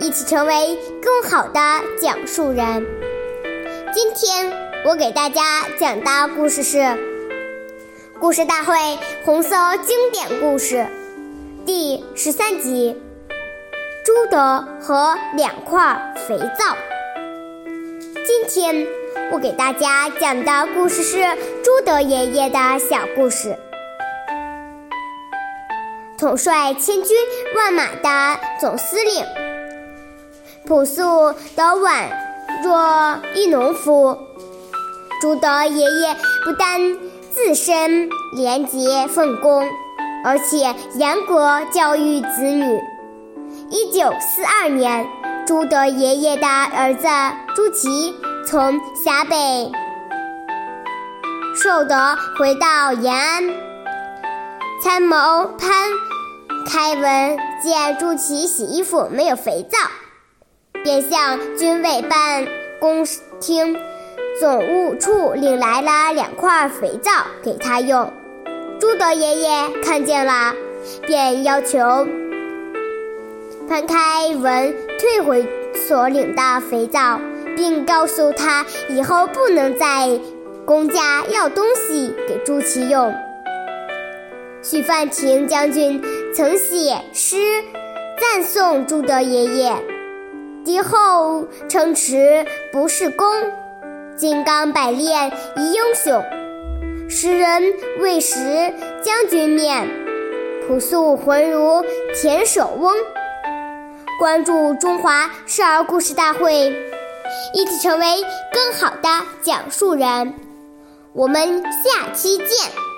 一起成为更好的讲述人。今天我给大家讲的故事是《故事大会红色经典故事》第十三集：朱德和两块肥皂。今天我给大家讲的故事是朱德爷爷的小故事。统帅千军万马的总司令。朴素的宛若一农夫，朱德爷爷不但自身廉洁奉公，而且严格教育子女。一九四二年，朱德爷爷的儿子朱祁从陕北寿德回到延安，参谋潘开文见朱祁洗衣服没有肥皂。便向军委办公厅总务处领来了两块肥皂给他用。朱德爷爷看见了，便要求潘开文退回所领的肥皂，并告诉他以后不能在公家要东西给朱祁用。许范亭将军曾写诗赞颂朱德爷爷。敌后称持不是功，金刚百炼一英雄。诗人未识将军面，朴素浑如田守翁。关注中华少儿故事大会，一起成为更好的讲述人。我们下期见。